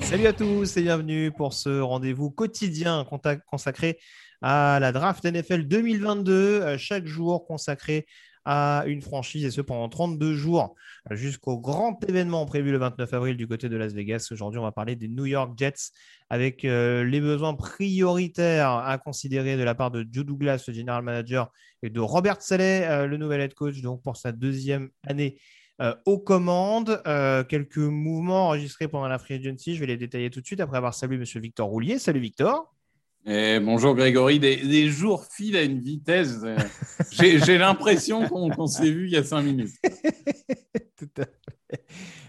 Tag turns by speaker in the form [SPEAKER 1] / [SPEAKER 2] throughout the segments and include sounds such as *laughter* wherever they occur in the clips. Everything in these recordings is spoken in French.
[SPEAKER 1] Salut à tous et bienvenue pour ce rendez-vous quotidien consacré à la draft NFL 2022, euh, chaque jour consacré à une franchise et ce pendant 32 jours jusqu'au grand événement prévu le 29 avril du côté de Las Vegas. Aujourd'hui, on va parler des New York Jets avec euh, les besoins prioritaires à considérer de la part de Joe Douglas, le general manager, et de Robert Saleh, euh, le nouvel head coach, donc pour sa deuxième année euh, aux commandes. Quelques mouvements enregistrés pendant la free agency. Je vais les détailler tout de suite après avoir salué M. Victor Roulier. Salut Victor.
[SPEAKER 2] Et bonjour Grégory, des, jours filent à une vitesse. Euh, j'ai l'impression qu'on s'est vu il y a cinq minutes. *laughs*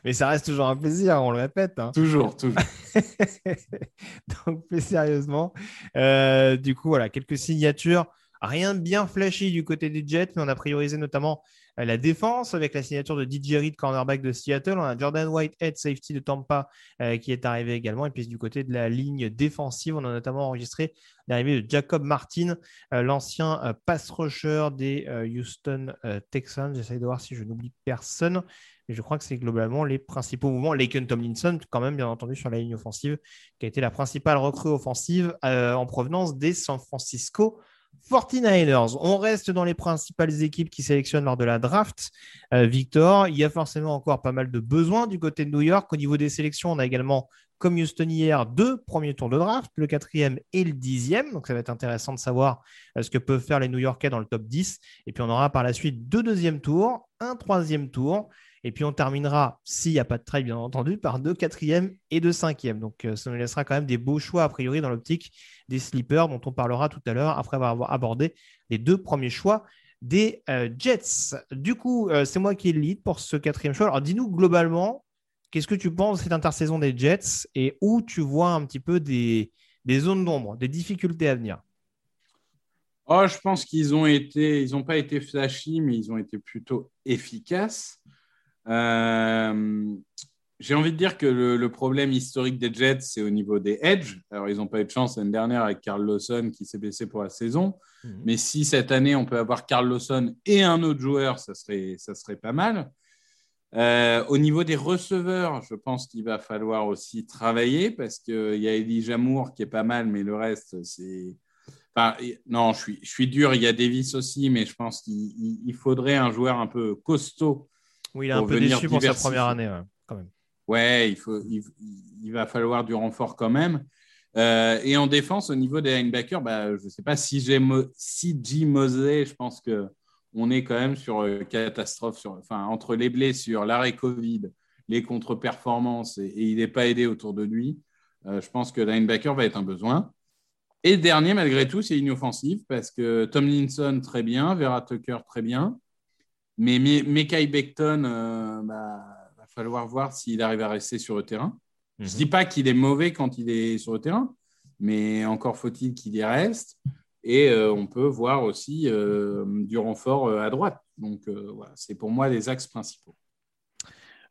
[SPEAKER 1] Mais ça reste toujours un plaisir, on le répète. Hein.
[SPEAKER 2] Toujours, toujours. *laughs*
[SPEAKER 1] Donc plus sérieusement, du coup, voilà, quelques signatures. Rien de bien flashy du côté des Jets, mais on a priorisé notamment euh, la défense avec la signature de DJ Reed, cornerback de Seattle. On a Jordan Whitehead, safety de Tampa, euh, qui est arrivé également. Et puis du côté de la ligne défensive, on a notamment enregistré l'arrivée de Jacob Martin, euh, l'ancien pass rusher des Houston Texans. J'essaie de voir si je n'oublie personne. Mais je crois que c'est globalement les principaux mouvements. Laken Tomlinson, quand même, bien entendu, sur la ligne offensive, qui a été la principale recrue offensive en provenance des San Francisco 49ers, on reste dans les principales équipes qui sélectionnent lors de la draft. Euh, Victor, il y a forcément encore pas mal de besoins du côté de New York. Au niveau des sélections, on a également, comme Houston hier, deux premiers tours de draft, le quatrième et le dixième. Donc ça va être intéressant de savoir euh, ce que peuvent faire les New Yorkais dans le top 10. Et puis on aura par la suite deux deuxièmes tours, un troisième tour. Et puis on terminera, s'il n'y a pas de trade, bien entendu, par deux quatrièmes et deux cinquièmes. Donc euh, ça nous laissera quand même des beaux choix, a priori, dans l'optique des sleepers, dont on parlera tout à l'heure, après avoir abordé les deux premiers choix des euh, Jets. Du coup, euh, c'est moi qui ai le lead pour ce quatrième choix. Alors dis-nous globalement, qu'est-ce que tu penses de cette intersaison des Jets et où tu vois un petit peu des, des zones d'ombre, des difficultés à venir?
[SPEAKER 2] Oh, je pense qu'ils ont été, ils n'ont pas été flashy, mais ils ont été plutôt efficaces. Euh, j'ai envie de dire que le, problème historique des Jets, c'est au niveau des edge. Alors, ils n'ont pas eu de chance l'année dernière avec Carl Lawson qui s'est blessé pour la saison. Mhm. Mais si cette année, on peut avoir Carl Lawson et un autre joueur, ça serait, ça serait pas mal. Euh, au niveau des receveurs, je pense qu'il va falloir aussi travailler parce qu'il y a Elijah Moore qui est pas mal, mais le reste, c'est. Enfin, non, je suis, je suis dur. Il y a Davis aussi, mais je pense qu'il faudrait un joueur un peu costaud
[SPEAKER 1] oui, il est un peu déçu pour sa première année, quand même.
[SPEAKER 2] Ouais, il, faut, il, va falloir du renfort quand même. Euh, et en défense, au niveau des linebackers, bah, je ne sais pas si j'ai si. Mosley, je pense qu'on est quand même sur euh, catastrophe, sur, enfin, entre les blessures, l'arrêt Covid, les contre-performances, et, il n'est pas aidé autour de lui. Euh, je pense que linebacker va être un besoin. Et dernier, malgré tout, c'est inoffensif parce que Tomlinson, très bien, Vera Tucker, très bien. Mais Mekai Beckton, euh, bah, va falloir voir s'il arrive à rester sur le terrain. Je ne mhm. dis pas qu'il est mauvais quand il est sur le terrain, mais encore faut-il qu'il y reste. Et euh, on peut voir aussi euh, du renfort à droite. Donc voilà, c'est pour moi les axes principaux.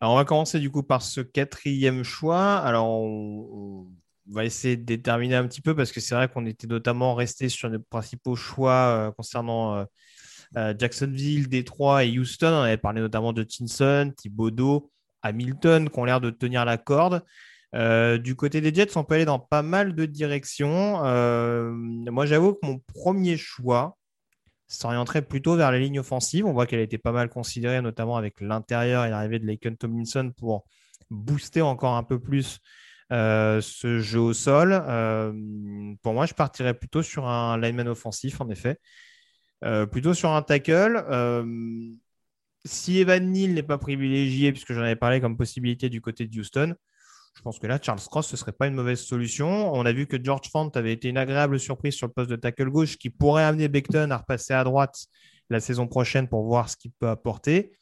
[SPEAKER 1] Alors on va commencer du coup par ce quatrième choix. Alors on, va essayer de déterminer un petit peu parce que c'est vrai qu'on était notamment resté sur les principaux choix concernant euh, Jacksonville, Détroit et Houston. On avait parlé notamment de Tinson, Thibodeau, Hamilton, qui ont l'air de tenir la corde. Euh, du côté des Jets, on peut aller dans pas mal de directions. Euh, moi, j'avoue que mon premier choix s'orienterait plutôt vers la ligne offensive. On voit qu'elle a été pas mal considérée, notamment avec l'intérieur et l'arrivée de Laken Tomlinson pour booster encore un peu plus ce jeu au sol. pour moi, je partirais plutôt sur un lineman offensif, en effet. Plutôt sur un tackle. si Evan Neal n'est pas privilégié, puisque j'en avais parlé comme possibilité du côté de Houston, je pense que là, Charles Cross, ce ne serait pas une mauvaise solution. On a vu que George Fant avait été une agréable surprise sur le poste de tackle gauche qui pourrait amener Beckton à repasser à droite la saison prochaine pour voir ce qu'il peut apporter.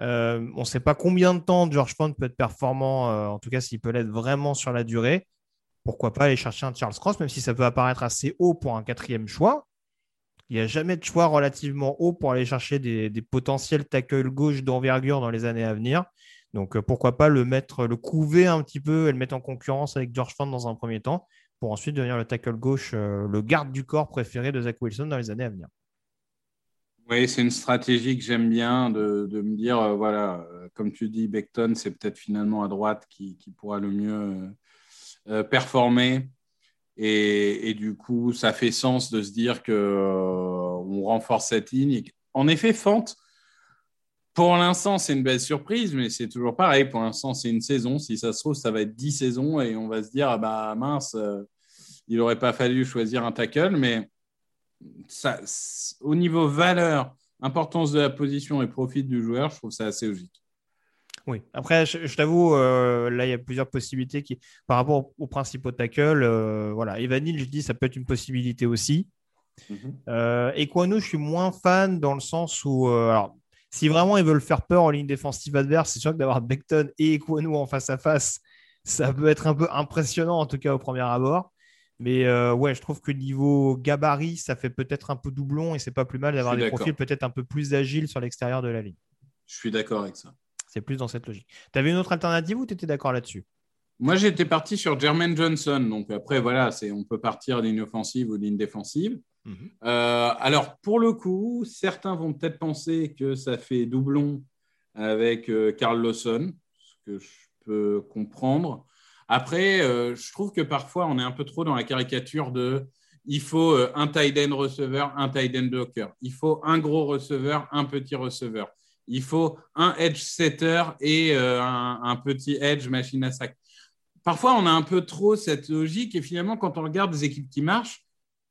[SPEAKER 1] Euh, on ne sait pas combien de temps George Font peut être performant, euh, en tout cas s'il peut l'être vraiment sur la durée. Pourquoi pas aller chercher un Charles Cross, même si ça peut apparaître assez haut pour un quatrième choix. Il n'y a jamais de choix relativement haut pour aller chercher des, potentiels tackle gauche d'envergure dans les années à venir. Donc euh, pourquoi pas le mettre, le couver un petit peu et le mettre en concurrence avec George Fant dans un premier temps, pour ensuite devenir le tackle gauche, euh, le garde du corps préféré de Zach Wilson dans les années à venir.
[SPEAKER 2] Oui, c'est une stratégie que j'aime bien de, me dire, euh, voilà, comme tu dis, Beckton, c'est peut-être finalement à droite qui, pourra le mieux performer. Et, du coup, ça fait sens de se dire qu'on renforce cette ligne. En effet, Fant, pour l'instant, c'est une belle surprise, mais c'est toujours pareil. Pour l'instant, c'est une saison. Si ça se trouve, ça va être dix saisons et on va se dire, ah bah mince, euh, il n'aurait pas fallu choisir un tackle. Mais ça, au niveau valeur, importance de la position et profit du joueur, je trouve ça assez logique.
[SPEAKER 1] Oui, après, je, t'avoue, euh, là, il y a plusieurs possibilités qui, par rapport aux principaux tackles, euh, voilà, Evanil, je dis, ça peut être une possibilité aussi. Mm et je suis moins fan dans le sens où, alors, si vraiment ils veulent faire peur en ligne défensive adverse, c'est sûr que d'avoir Beckton et Equanu en face à face, ça peut être un peu impressionnant, en tout cas au premier abord. Mais ouais, je trouve que niveau gabarit, ça fait peut-être un peu doublon et c'est pas plus mal d'avoir des profils peut-être un peu plus agiles sur l'extérieur de la ligne.
[SPEAKER 2] Je suis d'accord avec ça.
[SPEAKER 1] C'est plus dans cette logique. Tu avais une autre alternative ou tu étais d'accord là-dessus?
[SPEAKER 2] Moi, j'étais parti sur Jermaine Johnson. Donc après, voilà, on peut partir ligne offensive ou ligne défensive. Mhm. Euh, alors, pour le coup, certains vont peut-être penser que ça fait doublon avec euh, Carl Lawson, ce que je peux comprendre. Après, euh, je trouve que parfois, on est un peu trop dans la caricature de il faut un tight end receveur, un tight end blocker. Il faut un gros receveur, un petit receveur. Il faut un edge setter et un, un, petit edge machine à sac. Parfois, on a un peu trop cette logique et finalement, quand on regarde des équipes qui marchent,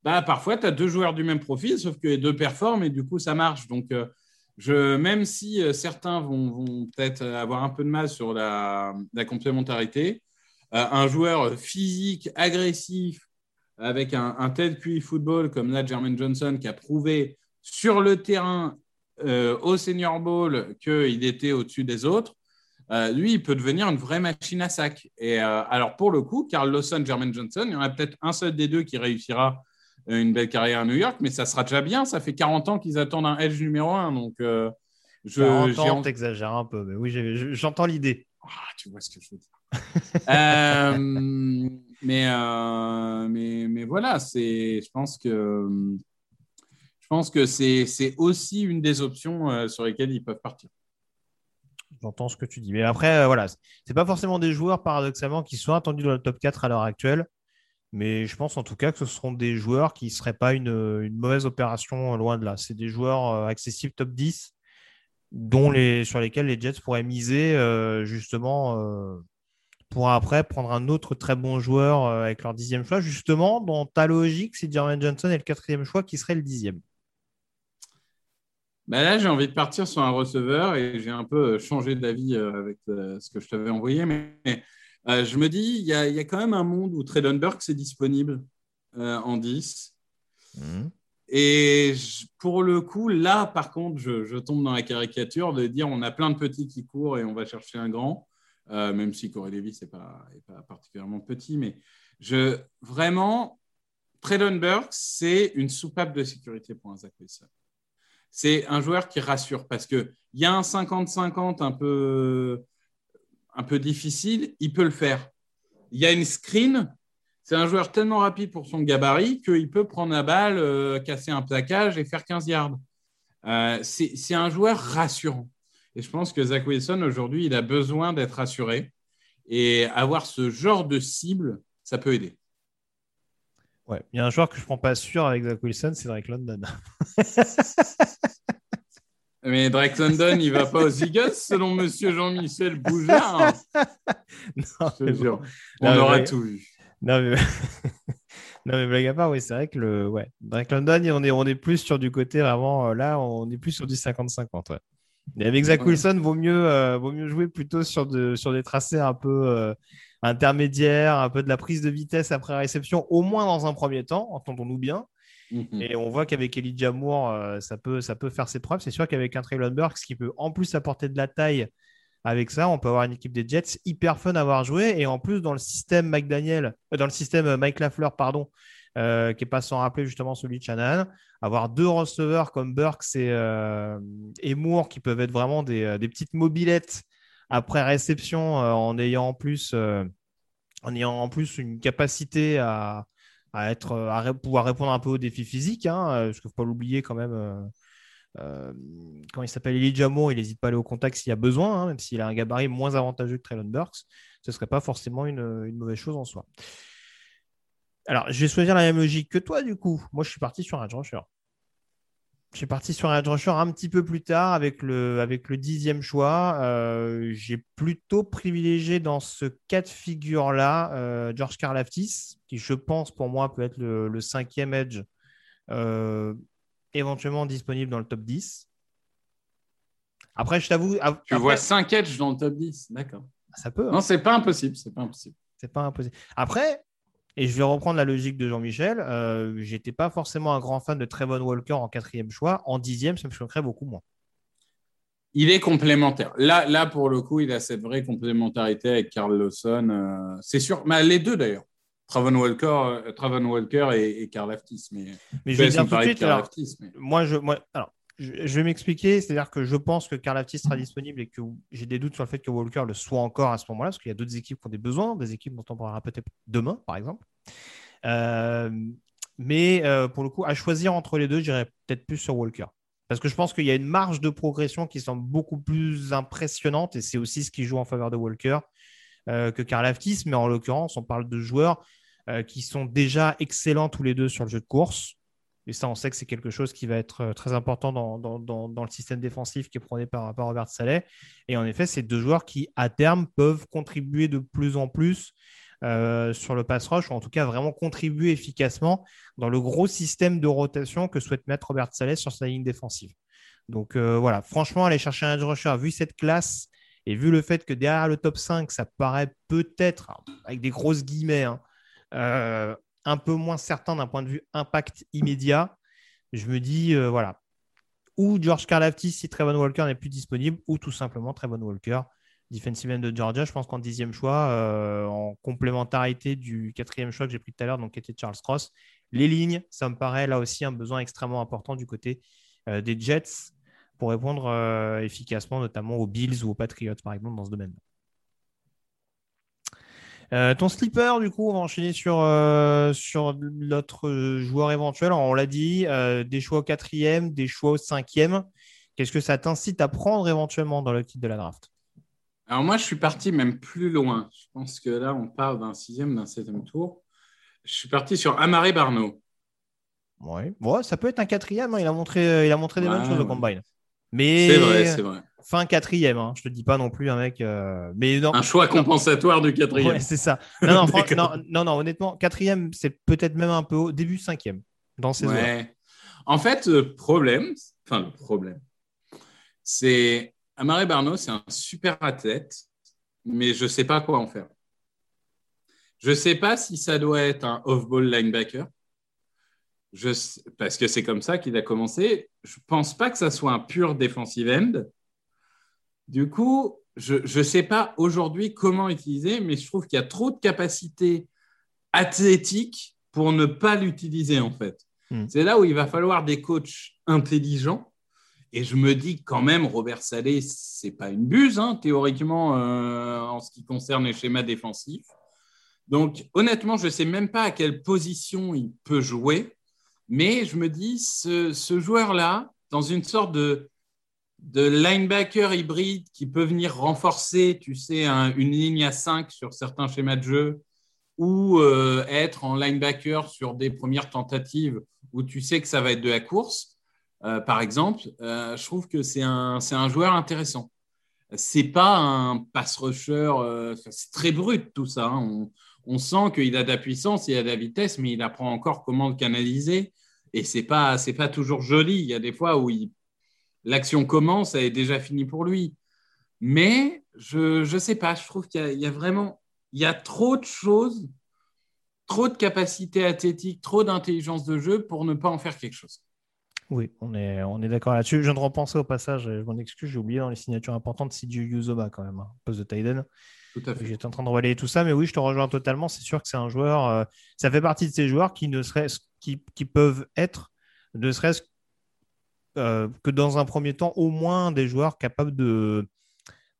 [SPEAKER 2] bah, parfois, tu as deux joueurs du même profil, sauf que les deux performent et du coup, ça marche. Donc, euh, je, même si euh, certains vont, peut-être avoir un peu de mal sur la, complémentarité, euh, un joueur physique, agressif, avec un, un tel football comme là, Jermaine Johnson, qui a prouvé sur le terrain au Senior Bowl qu'il était au-dessus des autres, lui, il peut devenir une vraie machine à sac. Et alors, pour le coup, Carl Lawson, Jermaine Johnson, il y en a peut-être un seul des deux qui réussira une belle carrière à New York, mais ça sera déjà bien. Ça fait 40 ans qu'ils attendent un edge numéro 1. Donc, euh,
[SPEAKER 1] je, 40 ans, t'exagères un peu, mais oui, j'entends l'idée.
[SPEAKER 2] Ah, tu vois ce que je veux dire. *laughs* Euh, mais, euh, mais, mais voilà, je pense que, pense que c'est, aussi une des options sur lesquelles ils peuvent partir.
[SPEAKER 1] J'entends ce que tu dis. Mais après, voilà, c'est pas forcément des joueurs, paradoxalement, qui sont attendus dans le top 4 à l'heure actuelle. Mais je pense en tout cas que ce seront des joueurs qui ne seraient pas une, mauvaise opération loin de là. C'est des joueurs euh, accessibles top 10 dont les, sur lesquels les Jets pourraient miser euh, justement euh, pour après prendre un autre très bon joueur avec leur dixième choix. Justement, dans ta logique, c'est Jermaine Johnson et le quatrième choix qui serait le dixième.
[SPEAKER 2] Ben là, j'ai envie de partir sur un receveur et j'ai un peu changé d'avis avec ce que je t'avais envoyé. Mais euh, je me dis, il y, a, quand même un monde où Traylon Burks est disponible euh, en 10. Mhm. Et pour le coup, là, par contre, je, tombe dans la caricature de dire on a plein de petits qui courent et on va chercher un grand, euh, même si Corey Davis n'est pas, pas, particulièrement petit. Mais je, vraiment, Traylon Burks, c'est une soupape de sécurité pour un Zach Wilson. C'est un joueur qui rassure parce qu'il y a un 50-50 un peu difficile, il peut le faire. Il y a une screen, c'est un joueur tellement rapide pour son gabarit qu'il peut prendre la balle, euh, casser un plaquage et faire 15 yards. Euh, c'est un joueur rassurant. Et je pense que Zach Wilson, aujourd'hui, il a besoin d'être rassuré. Et avoir ce genre de cible, ça peut aider.
[SPEAKER 1] Ouais, il y a un joueur que je prends pas sûr avec Zach Wilson, c'est Drake London. *laughs*
[SPEAKER 2] Mais Drake London, il va pas aux Eagles selon Monsieur Jean-Michel Boujard. *laughs* non, je te jure, on aura tout vu.
[SPEAKER 1] Non mais... *laughs* non mais blague à part, oui, c'est vrai que le ouais, Drake London, on est on est plus sur du côté vraiment euh, là, on est plus sur du 50-50. Ouais. Et avec Zach Wilson, vaut mieux euh, vaut mieux jouer plutôt sur de sur des tracés un peu euh, intermédiaires, un peu de la prise de vitesse après réception, au moins dans un premier temps, entendons-nous bien. Mhm. Et on voit qu'avec Elijah Moore, euh, ça, peut, ça peut faire ses preuves. C'est sûr qu'avec un Traylon Burks qui peut en plus apporter de la taille avec ça, on peut avoir une équipe des Jets hyper fun à avoir joué. Et en plus, dans le système McDaniel, euh, dans le système euh, Mike Lafleur, pardon, qui n'est pas sans rappeler justement celui de Shannon, avoir deux receveurs comme Burks et, Moore qui peuvent être vraiment des, petites mobilettes après réception en ayant en plus en ayant en plus une capacité à, être, à pouvoir répondre un peu aux défis physiques, hein, euh, parce qu'il ne faut pas l'oublier quand même. Euh, euh, quand il s'appelle Elijah Moore, il n'hésite pas à aller au contact s'il y a besoin, hein, même s'il a un gabarit moins avantageux que Traylon Burks. Ce ne serait pas forcément une, une, mauvaise chose en soi. Alors, je vais choisir la même logique que toi, du coup. Moi, je suis parti sur un rusher. Je suis parti sur un edge rusher un petit peu plus tard avec le, avec le dixième choix. Euh, j'ai plutôt privilégié dans ce cas de figure-là euh, George Karlaftis, qui je pense pour moi peut être le, cinquième edge euh, éventuellement disponible dans le top 10. Après, je t'avoue.
[SPEAKER 2] Tu vois 5 edge dans le top 10, d'accord.
[SPEAKER 1] Ça peut.
[SPEAKER 2] Hein. Non, c'est pas impossible. C'est pas impossible.
[SPEAKER 1] C'est pas impossible. Après, et je vais reprendre la logique de Jean-Michel. Euh, J'étais pas forcément un grand fan de Trevon Walker en quatrième choix. En dixième, ça me choquerait beaucoup moins.
[SPEAKER 2] Il est complémentaire. Là, là, pour le coup, il a cette vraie complémentarité avec Carl Lawson. Euh, c'est sûr. Mais les deux, d'ailleurs. Travon Walker, euh, Walker et, Carl Aftis. Mais,
[SPEAKER 1] mais je vais dire tout de suite. Moi, je, moi, alors, je, vais m'expliquer, c'est-à-dire que je pense que Karl Aftis sera disponible et que j'ai des doutes sur le fait que Walker le soit encore à ce moment-là, parce qu'il y a d'autres équipes qui ont des besoins, des équipes dont on parlera peut-être demain, par exemple. Euh, mais euh, pour le coup, à choisir entre les deux, j'irais peut-être plus sur Walker. Parce que je pense qu'il y a une marge de progression qui semble beaucoup plus impressionnante, et c'est aussi ce qui joue en faveur de Walker euh, que Karl Aftis. Mais en l'occurrence, on parle de joueurs qui sont déjà excellents tous les deux sur le jeu de course. Et ça, on sait que c'est quelque chose qui va être euh, très important dans, le système défensif qui est prôné par, Robert Saleh. Et en effet, c'est deux joueurs qui, à terme, peuvent contribuer de plus en plus euh, sur le pass rush, ou en tout cas vraiment contribuer efficacement dans le gros système de rotation que souhaite mettre Robert Saleh sur sa ligne défensive. Donc euh, voilà, franchement, aller chercher un edge rusher, vu cette classe et vu le fait que derrière le top 5, ça paraît peut-être, avec des grosses guillemets, hein, un peu moins certain d'un point de vue impact immédiat, je me dis, euh, voilà, ou George Karlaftis si Trevon Walker n'est plus disponible, ou tout simplement Trevon Walker, defensive end de Georgia. Je pense qu'en dixième choix, euh, en complémentarité du quatrième choix que j'ai pris tout à l'heure, donc qui était Charles Cross, les lignes, ça me paraît là aussi un besoin extrêmement important du côté euh, des Jets pour répondre efficacement notamment aux Bills ou aux Patriots, par exemple, dans ce domaine. Euh, ton slipper, du coup, on va enchaîner sur, euh, sur l'autre joueur éventuel. on l'a dit, euh, des choix au quatrième, des choix au cinquième. Qu'est-ce que ça t'incite à prendre éventuellement dans le titre de la draft?
[SPEAKER 2] Alors moi, je suis parti même plus loin. Je pense que là, on parle d'un sixième, d'un septième tour. Je suis parti sur Amaré Barno.
[SPEAKER 1] Oui, ça peut être un quatrième. Hein. Il, a montré, il a montré des bonnes choses au combine. Mais
[SPEAKER 2] c'est vrai, c'est vrai
[SPEAKER 1] fin quatrième. Hein. Je te dis pas non plus un mec. Euh, mais non,
[SPEAKER 2] un choix compensatoire du quatrième.
[SPEAKER 1] Ouais, c'est ça. *laughs* Non non, non, honnêtement, quatrième, c'est peut-être même un peu au début cinquième dans ces ouais.
[SPEAKER 2] En fait, le problème, enfin le problème, c'est Amaré Barno, c'est un super athlète, mais je sais pas quoi en faire. Je sais pas si ça doit être un off-ball linebacker. Je, parce que c'est comme ça qu'il a commencé. Je pense pas que ça soit un pur defensive end. Du coup, je ne sais pas aujourd'hui comment utiliser, mais je trouve qu'il y a trop de capacités athlétiques pour ne pas l'utiliser en fait. Hmm. C'est là où il va falloir des coachs intelligents. Et je me dis quand même, Robert Salé, c'est pas une buse, hein, théoriquement, euh, en ce qui concerne les schémas défensifs. Donc, honnêtement, je ne sais même pas à quelle position il peut jouer. Mais je me dis, ce joueur-là, dans une sorte de de linebacker hybride qui peut venir renforcer, tu sais, une ligne à 5 sur certains schémas de jeu ou euh, être en linebacker sur des premières tentatives où tu sais que ça va être de la course, euh, par exemple, euh, je trouve que c'est un, un, joueur intéressant. C'est pas un pass rusher, c'est très brut tout ça. Hein. On, on, sent qu'il a de la puissance, il a de la vitesse, mais il apprend encore comment le canaliser. Et c'est pas, pas toujours joli. Il y a des fois où l'action commence, elle est déjà finie pour lui. Mais je ne sais pas, je trouve qu'il y, y, a vraiment il y a trop de choses, trop de capacités athlétiques, trop d'intelligence de jeu pour ne pas en faire quelque chose.
[SPEAKER 1] Oui, on est, on est d'accord là-dessus. Je viens de repenser au passage, je m'en excuse, j'ai oublié dans les signatures importantes, c'est du Yuzoba quand même, hein, poste de Tiden.
[SPEAKER 2] Tout à fait.
[SPEAKER 1] J'étais en train de relayer tout ça, mais oui, je te rejoins totalement. C'est sûr que c'est un joueur, euh, ça fait partie de ces joueurs qui ne serait qui, qui peuvent être, ne serait-ce euh, que dans un premier temps, au moins des joueurs capables de,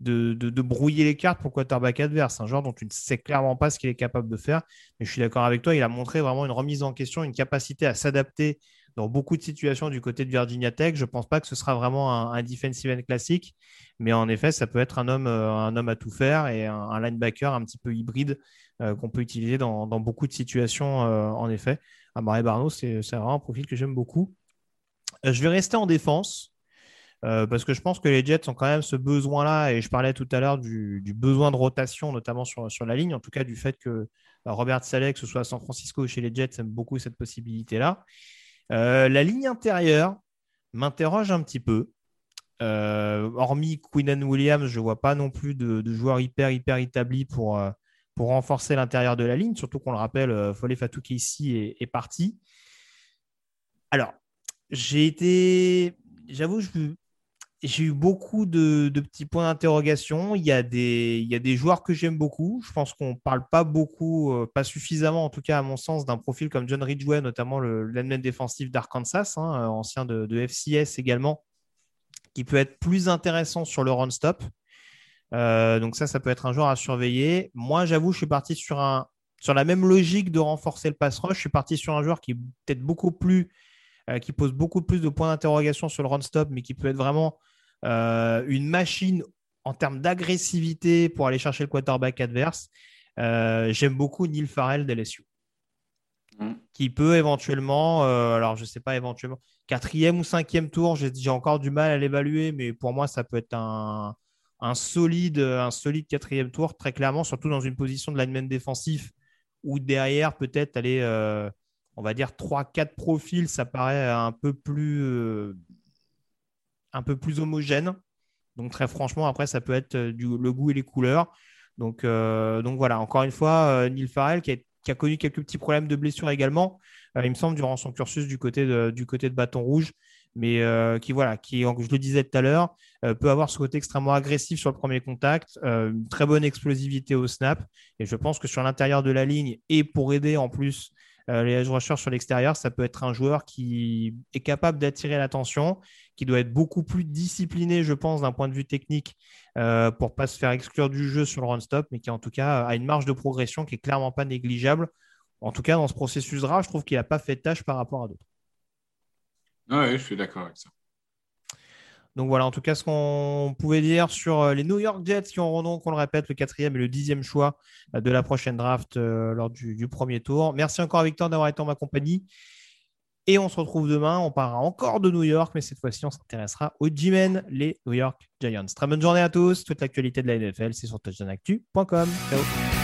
[SPEAKER 1] de, brouiller les cartes pour quarterback adverse. Un genre dont tu ne sais clairement pas ce qu'il est capable de faire. Mais je suis d'accord avec toi, il a montré vraiment une remise en question, une capacité à s'adapter dans beaucoup de situations du côté de Virginia Tech. Je ne pense pas que ce sera vraiment un, defensive end classique, mais en effet, ça peut être un homme, euh, un homme à tout faire et un, linebacker un petit peu hybride euh, qu'on peut utiliser dans, beaucoup de situations, en effet. Amare Barno, c'est vraiment un profil que j'aime beaucoup. Je vais rester en défense. Euh, parce que je pense que les Jets ont quand même ce besoin-là, et je parlais tout à l'heure du, besoin de rotation, notamment sur, la ligne, en tout cas du fait que bah, Robert Saleh, que ce soit à San Francisco ou chez les Jets, aime beaucoup cette possibilité-là. Euh, la ligne intérieure m'interroge un petit peu. Euh, hormis Quinn Williams, je ne vois pas non plus de, joueurs hyper, hyper établis pour, renforcer l'intérieur de la ligne, surtout qu'on le rappelle, Foley Fatou ici est, est parti. Alors, j'ai été, j'avoue, j'ai eu beaucoup de, petits points d'interrogation. Il, y a des, joueurs que j'aime beaucoup. Je pense qu'on ne parle pas beaucoup, euh, pas suffisamment en tout cas à mon sens, d'un profil comme John Ridgway, notamment le l'admin défensif d'Arkansas, hein, euh, ancien de, FCS également, qui peut être plus intéressant sur le run-stop. Euh, donc ça, ça peut être un joueur à surveiller. Moi, j'avoue, je suis parti sur, sur la même logique de renforcer le pass rush. Je suis parti sur un joueur qui est peut-être beaucoup plus, qui pose beaucoup plus de points d'interrogation sur le run-stop, mais qui peut être vraiment euh, une machine en termes d'agressivité pour aller chercher le quarterback adverse. Euh, j'aime beaucoup Neil Farrell d'LSU. Mm. Qui peut éventuellement, euh, alors je ne sais pas, éventuellement, quatrième ou cinquième tour, j'ai encore du mal à l'évaluer, mais pour moi, ça peut être un, solide, un solide quatrième tour, très clairement, surtout dans une position de lineman défensif où derrière, peut-être aller, on va dire, 3-4 profils, ça paraît un peu plus un peu plus homogène. Donc très franchement, après, ça peut être euh, le goût et les couleurs. Donc, euh, voilà, encore une fois, euh, Neil Farrell qui a, connu quelques petits problèmes de blessure également, il me semble, durant son cursus du côté de, du côté de Bâton Rouge, mais qui, voilà, qui, je le disais tout à l'heure, peut avoir ce côté extrêmement agressif sur le premier contact, une très bonne explosivité au snap. Et je pense que sur l'intérieur de la ligne et pour aider en plus les edge rushers sur l'extérieur, ça peut être un joueur qui est capable d'attirer l'attention qui doit être beaucoup plus discipliné, je pense, d'un point de vue technique euh, pour ne pas se faire exclure du jeu sur le run-stop, mais qui en tout cas a une marge de progression qui est clairement pas négligeable. En tout cas, dans ce processus-là, je trouve qu'il n'a pas fait de tâche par rapport à d'autres.
[SPEAKER 2] Oui, je suis d'accord avec ça.
[SPEAKER 1] Donc voilà, en tout cas, ce qu'on pouvait dire sur euh, les New York Jets qui auront donc, on le répète, le quatrième et le dixième choix euh, de la prochaine draft lors du, du, premier tour. Merci encore à Victor d'avoir été en ma compagnie. Et on se retrouve demain. On parlera encore de New York, mais cette fois-ci, on s'intéressera aux G-Men, les New York Giants. Très bonne journée à tous. Toute l'actualité de la NFL, c'est sur touchdownactu.com. Ciao.